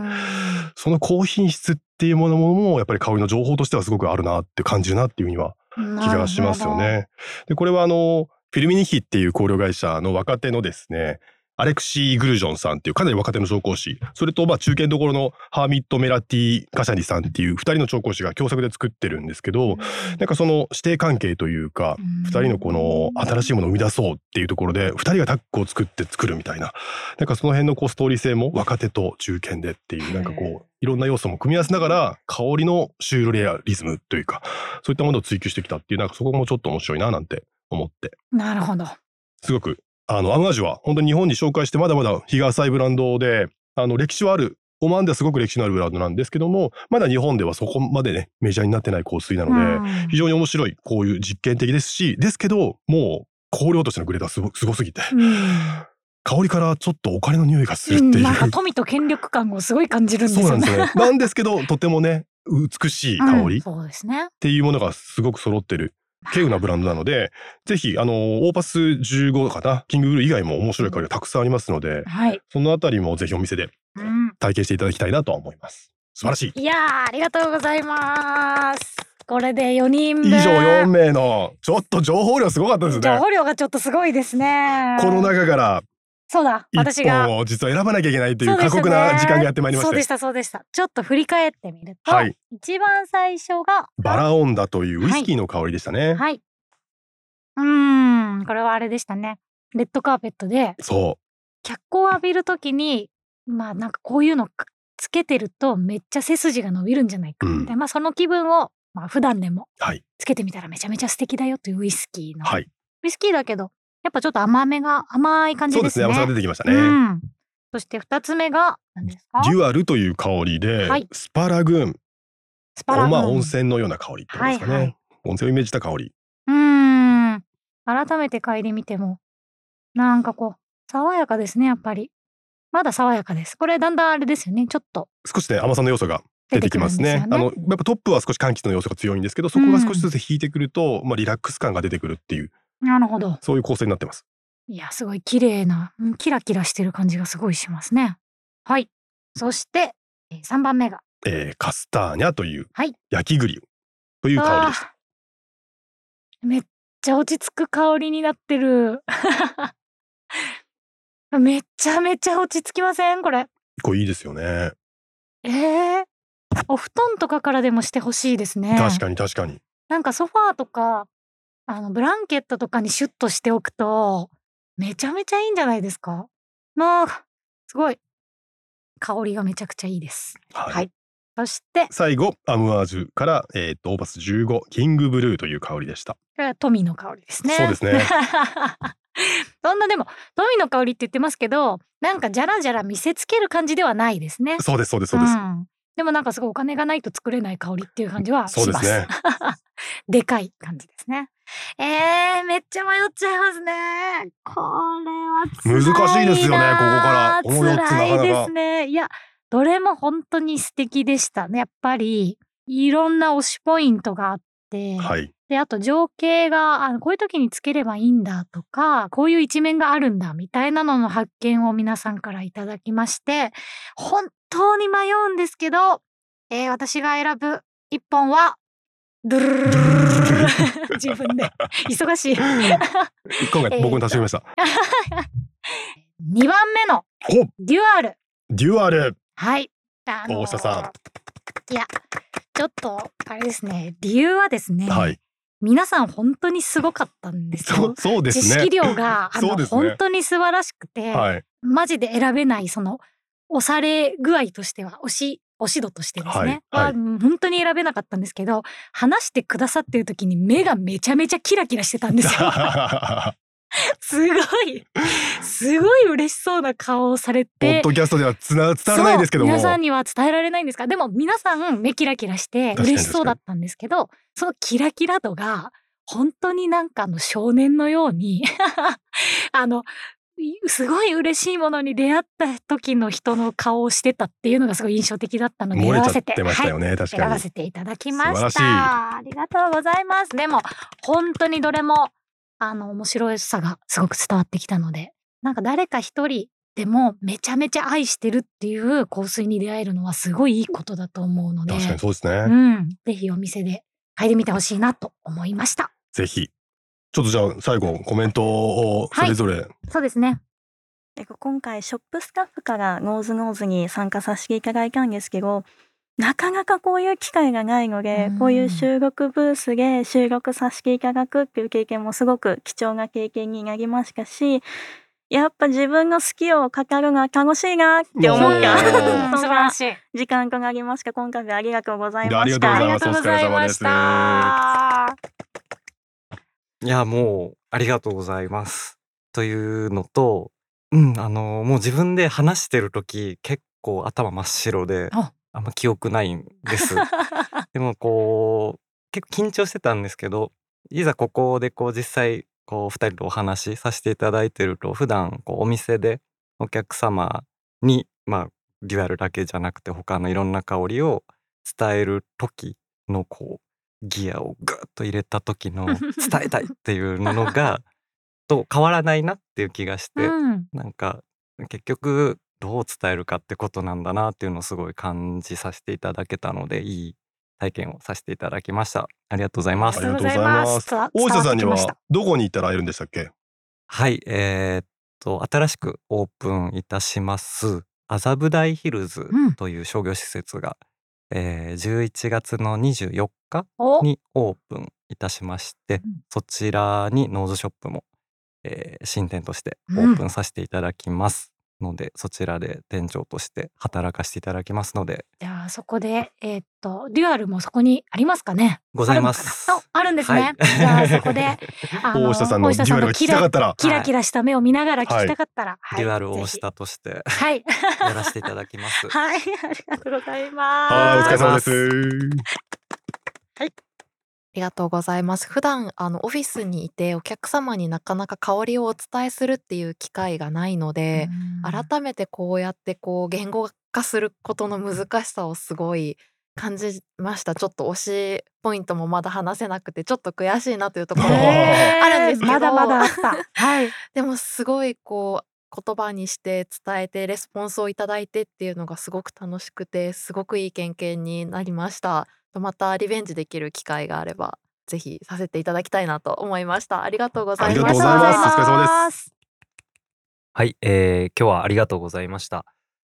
その高品質っていうものもやっぱり香りの情報としてはすごくあるなって感じるなっていうふうには気がしますよ。ね。でこれはあのフィルミニヒっていう香料会社の若手のですねアレクシー・グルジョンさんっていうかなり若手の調香師。それとまあ中堅どころのハーミット・メラティ・カシャリさんっていう2人の調香師が共作で作ってるんですけどなんかその師弟関係というか2人のこの新しいものを生み出そうっていうところで2人がタッグを作って作るみたいな。なんかその辺のこうストーリー性も若手と中堅でっていうなんかこういろんな要素も組み合わせながら香りのシュールレアリズムというかそういったものを追求してきたっていうなんかそこもちょっと面白いななんて思ってなるほど。すごくあのアムアジュは本当に日本に紹介してまだまだ日が浅いブランドであの歴史はあるオマーンではすごく歴史のあるブランドなんですけどもまだ日本ではそこまでねメジャーになってない香水なので、うん非常に面白いこういう実験的ですしですけどもう香料としてのグレードはすごすごすぎてうん香りからちょっとお金の匂いがするっていう、うんなんか富と権力感をすごい感じるんですよね。そうなんですね なんですけどとてもね美しい香りっうんそうですね。ていうものがすごく揃ってる稀有なブランドなのでぜひあのオーパス15かなキングブルー以外も面白い香りがたくさんありますのではい。そのあたりもぜひお店でうん体験していただきたいなとは思います素晴らしいいやーありがとうございます。これで4人分。以上4名のちょっと情報量すごかったですね情報量がちょっとすごいですね。この中からそうだ私一が。本を実は選ばなきゃいけないという過酷な時間がやってまいりましそうでしたたそうでした。ちょっと振り返ってみると、はい。一番最初がバラオンダというウイスキーの香りでしたね、はい。うーんこれはあれでしたね。レッドカーペットでそ脚光を浴びるときにまあなんかこういうのかつけてるとめっちゃ背筋が伸びるんじゃないか。みたいな、まあその気分をまあ普段でもうはい。つけてみたらめちゃめちゃ素敵だよというウイスキーの、はい。ウイスキーだけどやっぱちょっと甘めが甘い感じでね。そうですすね甘さが出てきましたね、うん。そして二つ目が何ですか？デュアルという香りで、はいスパラグーンスパラグーンまあ温泉のような香りってことですかね、はいはい温泉をイメージした香りうーん。改めて嗅いでみても、なんかこう、爽やかですね、やっぱり。まだ爽やかです。これだんだんあれですよね、ちょっと少しね甘さの要素が出てきますねすよねあのやっぱトップは少し柑橘の要素が強いんですけどそこが少しずつ引いてくると、まあリラックス感が出てくるっていうなるほど。そういう構成になってますいや、すごい綺麗な、うんキラキラしてる感じがすごいしますね。はい。そして、えー3番目が。えーカスターニャというはい焼き栗という香りでした、めっちゃ落ち着く香りになってる。めちゃめちゃ落ち着きません？これ。これいいですよねえー、お布団とかからでもしてほしいですね。確かに確かになんかソファーとかあのブランケットとかにシュッとしておくとめちゃめちゃいいんじゃないですか？もうすごい香りがめちゃくちゃいいです。はい、はいそして最後アムアージュから、えー、とオーバス15キングブルーという香りでした富の香りですね。そうですね そんなでも富の香りって言ってますけどなんかじゃらじゃら見せつける感じではないですね。そうですそうですそうです、んでもなんかすごいお金がないと作れない香りっていう感じはします。そうですね でかい感じですね。えー、めっちゃ迷っちゃいますね。これは難しいですよね、ここから。辛いですね。いや、どれも本当に素敵でしたね。やっぱり、いろんな推しポイントがあって、はい、で、あと情景が、あのこういう時につければいいんだとか、こういう一面があるんだみたいなのの発見を皆さんからいただきまして、本当に迷うんですけど、えー、私が選ぶ一本は、ドゥルルルル 自分で。忙しい。今回僕に足しました、2番目のおデュアル。デュアル。はい。あ大下さん。いや、ちょっと、あれですね、理由はですね、はい。皆さん本当にすごかったんですよ。そう。ですね。知識量が、あの、ね。本当に素晴らしくて、はい。マジで選べない、その、押され具合としては、押し、押し度としてですね、はいはい。うん本当に選べなかったんですけど、話してくださってる時に目がめちゃめちゃキラキラしてたんですよ。すごい、すごい嬉しそうな顔をされポッて。ドキャストではつな伝わらないですけど皆さんには伝えられないんですがでも皆さん目キラキラして嬉しそうだったんですけどそのキラキラ度が本当になんかあの少年のように あのい すごい嬉しいものに出会った時の人の顔をしてたっていうのがすごい印象的だったので選ばせっててましたよね、確選ばかにせていただきました。ありがとうございます。でも本当にどれもあの面白さがすごく伝わってきたので、なんか誰か一人でもめちゃめちゃ愛してるっていう香水に出会えるのはすごいいいことだと思うので、確かにそうですね、うん、ぜひお店で嗅いでみてほしいなと思いました。ぜひちょっとじゃあ最後コメントをそれぞれ、そうですね。え今回ショップスタッフからノーズノーズに参加させていただいたんですけどなかなかこういう機会がないので、うん。こういう収録ブースで収録させていただくっていう経験もすごく貴重な経験になりましたしやっぱ自分の好きを語るのは楽しいなって思ったうん。そんなしい。時間となりました。今回はありがとうございました。がとうございます。ありがとうございました。いやもうありがとうございます。というのと、うんあのもう自分で話してる時結構頭真っ白でああんま記憶ないんです。でもこう結構緊張してたんですけどいざここでこう実際こう2人とお話しさせていただいてると普段こうお店でお客様にまあデュアルだけじゃなくて他のいろんな香りを伝える時のこうギアをグッと入れた時の 伝えたいっていうのがと変わらないなっていう気がして、うん、なんか結局どう伝えるかってことなんだなっていうのをすごい感じさせていただけたのでいい体験をさせていただきました。ありがとうございます。ありがとうございます。大下さんにはどこに行ったら会えるんでしたっけ？はいえーっと新しくオープンいたします麻布台ヒルズうん。という商業施設が、えー11月の24日お。にオープンいたしまして、うん。そちらにノーズショップも、えー新店としてオープンさせていただきますので、そちらで店長として働かせていただきますので。じゃあそこでえーっとデュアルもそこにありますかね？ございます。あるんですね。はい。じゃあそこで あ大下さんのデュアルが聞きたかったらキラキラした目を見ながら聞きたかったら、はい。デュアル大下として。ひはい。やらせていただきます。はい。ありがとうございます。はいお疲れ様であすありがとうございます。普段あのオフィスにいてお客様になかなか香りをお伝えするっていう機会がないので、うん改めてこうやってこう言語化することの難しさをすごい感じました。ちょっと推しポイントもまだ話せなくてちょっと悔しいなというところもあるんですけどまだまだあった。はい。でもすごいこう言葉にして伝えてレスポンスをいただいてっていうのがすごく楽しくてすごくいい経験になりました。またリベンジできる機会があればぜひさせていただきたいなと思いました。ありがとうございました。ありがとうございますお疲れ様ですはい、えー今日はありがとうございました。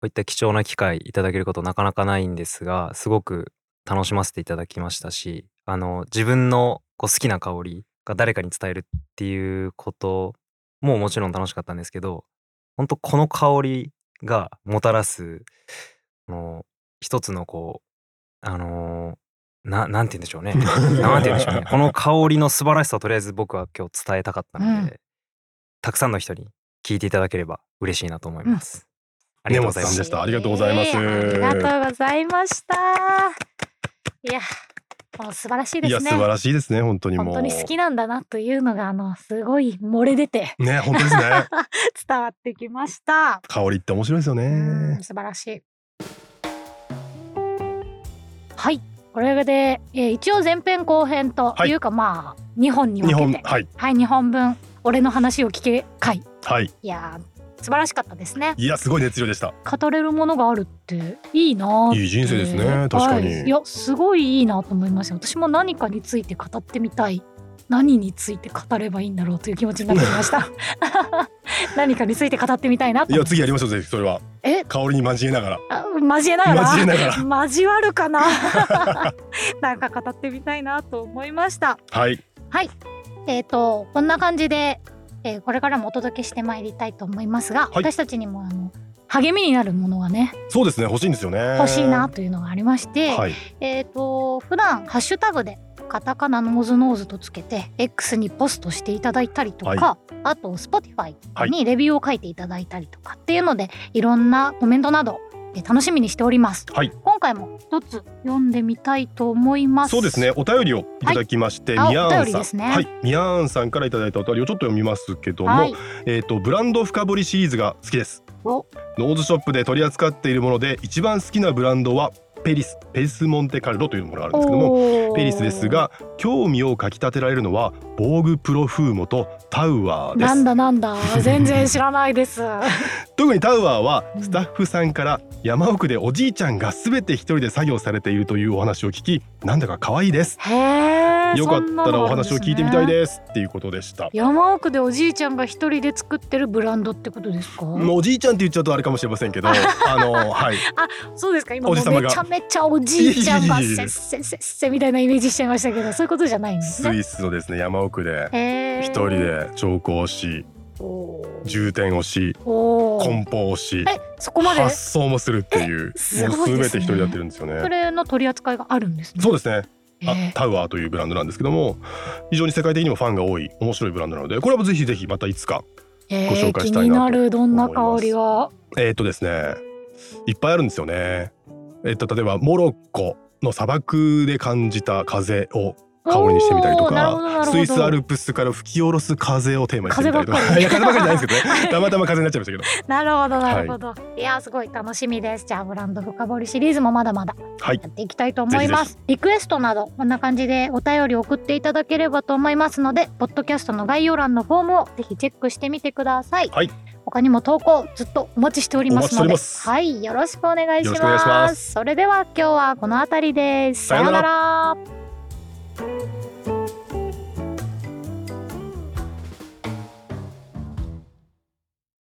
こういった貴重な機会いただけることなかなかないんですが、すごく楽しませていただきましたし、あの自分のこう好きな香りが誰かに伝えるっていうことももちろん楽しかったんですけど、本当この香りがもたらすこの一つのこあのー、ななんて言うんでしょうね。なんて言うんでしょうね。この香りの素晴らしさをとりあえず僕は今日伝えたかったので、うん。たくさんの人に聞いていただければ嬉しいなと思います、ありがとうございました。ありがとうございます。えーありがとうございました。いやもう素晴らしいですね。いや素晴らしいですね。本当にもう。本当に好きなんだなというのがあのすごい漏れ出て。ね本当ですね。伝わってきました。香りって面白いですようねん素晴らしい。はい。これで、えー一応前編後編とはい。いうか、まあ2本に分日けて、本はい。はい2本分俺の話を聞け回。はい。いやー素晴らしかったですね。いやすごい熱量でした。語れるものがあるっていいないい人生ですね確かに。はい。いやすごいいいなと思いました私も何かについて語ってみたい何について語ればいいんだろうという気持ちになってきました。何かについて語ってみたいなといや次やりましょうぜひそれは。え？香りに交えながら。あ交えながら？交えながら。交わるかな？なんか語ってみたいなと思いました。はい。はい。えっ、とこんな感じで、えーこれからもお届けしてまいりたいと思いますが、い。私たちにもあの励みになるものがねそうですね欲しいんですよね。欲しいなというのがありまして、はい。えっ、と普段ハッシュタグでカタカナノーズノーズとつけて X にポストしていただいたりとか、はあと Spotify にレビューを書いていただいたりとかっていうので、いろんなコメントなどえー楽しみにしております。はい。今回も一つ読んでみたいと思います。そうですね。お便りをいただきまして、ミヤーンさん。はい。ミヤーンさんからいただいたお便りをちょっと読みますけども、はい。えっ、とブランド深掘りシリーズが好きです。お。ノーズショップで取り扱っているもので一番好きなブランドはペリスペリスモンテカルロというものがあるんですけどもペリスですが興味をかきたてられるのはボーグプロフーモとタウアーでなんすだなんだ。全然知らないです。特にタウアーはうん。スタッフさんから山奥でおじいちゃんが全て一人で作業されているというお話を聞きなんだか可愛いです。へえ。よかったらお話を聞いてみたいす。ですっていうことでした山奥でおじいちゃんが一人で作ってるブランドってことですか？おじいちゃんって言っちゃうとあれかもしれませんけど あのはいそうですか今めちゃめちゃおじいちゃんがせっせっせっせみたいなイメージしちゃいましたけどそういうことじゃないんですね？スイスのですね山奥で一人で彫刻をしおー重点をし梱包をしえそこまで？発送もするっていうえすもう全て一人でやってるんですよねそれの取り扱いがあるんですね。そうですねタウアーというブランドなんですけども非常に世界的にもファンが多い面白いブランドなのでこれはぜひぜひまたいつかえーご紹介気したいなとになるどんな香りが。えーっとですねいっぱいあるんですよねえっと例えばモロッコの砂漠で感じた風を香りにしてみたりとかスイスアルプスから吹き下ろす風をテーマにしてみたりとか。風ばいや風ばっかりじゃないですけどね。たまたま風になっちゃいましたけど。なるほどなるほど。い、やすごい楽しみです。じゃあブランド深掘りシリーズもまだまだはい。やっていきたいと思います。リクエストなどこんな感じでお便り送っていただければと思いますので、ポッドキャストの概要欄のフォームをぜひチェックしてみてください。はい。他にも投稿ずっとお待ちしておりますので、はいよろしくお願いしま。ます。それでは今日はこの辺りです。さようなら thank you